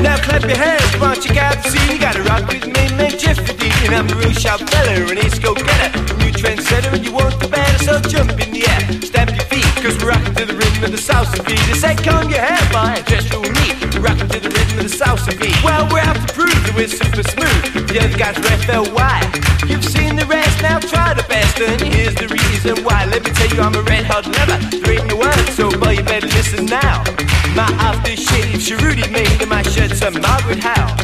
Now clap your hands, bunch of guys, see you gotta rock with me, man, Jiffy And I'm a real sharp fella, an ace go-getter New trendsetter and you want the better, so jump in the air. Stamp your feet, cause we're rocking to the rhythm of the salsa beat Just say, calm your head, boy, just you and me. Well, we're to prove that we're super smooth. The other guys ref their why. You've seen the rest, now try the best. And here's the reason why. Let me tell you, I'm a red hot lover. There ain't no word, so boy, you better listen now. My after shave, Sharudi made, and my shirt's a Margaret Howe.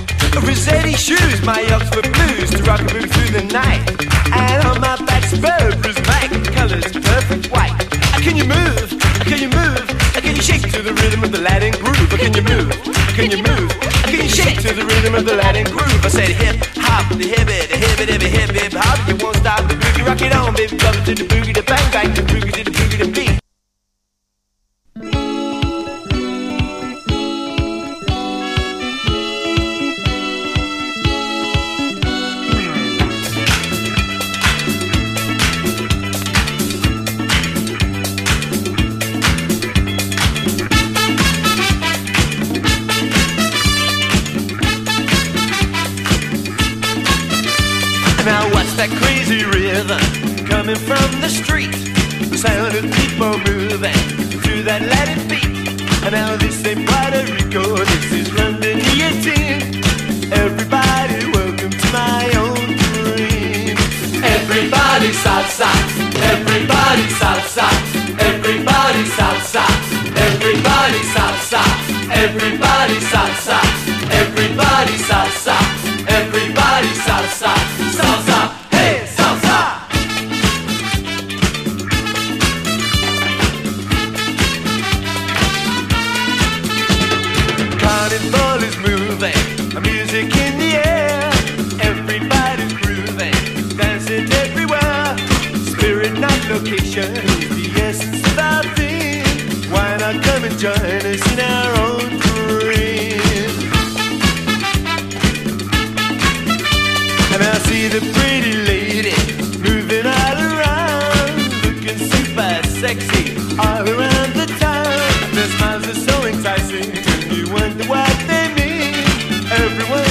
Rossetti shoes, my Oxford blues, to rock a move through the night. And on my back's robe is black, colors perfect white. Uh, can you move? Can you move? Uh, can you shake to the rhythm of the Latin groove? Uh, can you move? Can you move? to the rhythm of the Latin groove. I said hip hop, the hip it, the hip it, hip hip hip hop. You won't stop the boogie, rock it on, baby, bump to the boogie, the bang bang, the boogie to the boogie, the beat. that crazy rhythm coming from the street. The sound of people moving to that Latin beat. And now this ain't Puerto Rico, this is London 18. Everybody, welcome to my own dream. Everybody salsa, everybody salsa, everybody salsa, everybody salsa, everybody salsa. Everybody salsa. location. Fiesta thing. Why not come and join us in our own dream? And I see the pretty lady moving all around, looking super sexy all around the town. Their smiles are so enticing, you wonder what they mean. Everyone.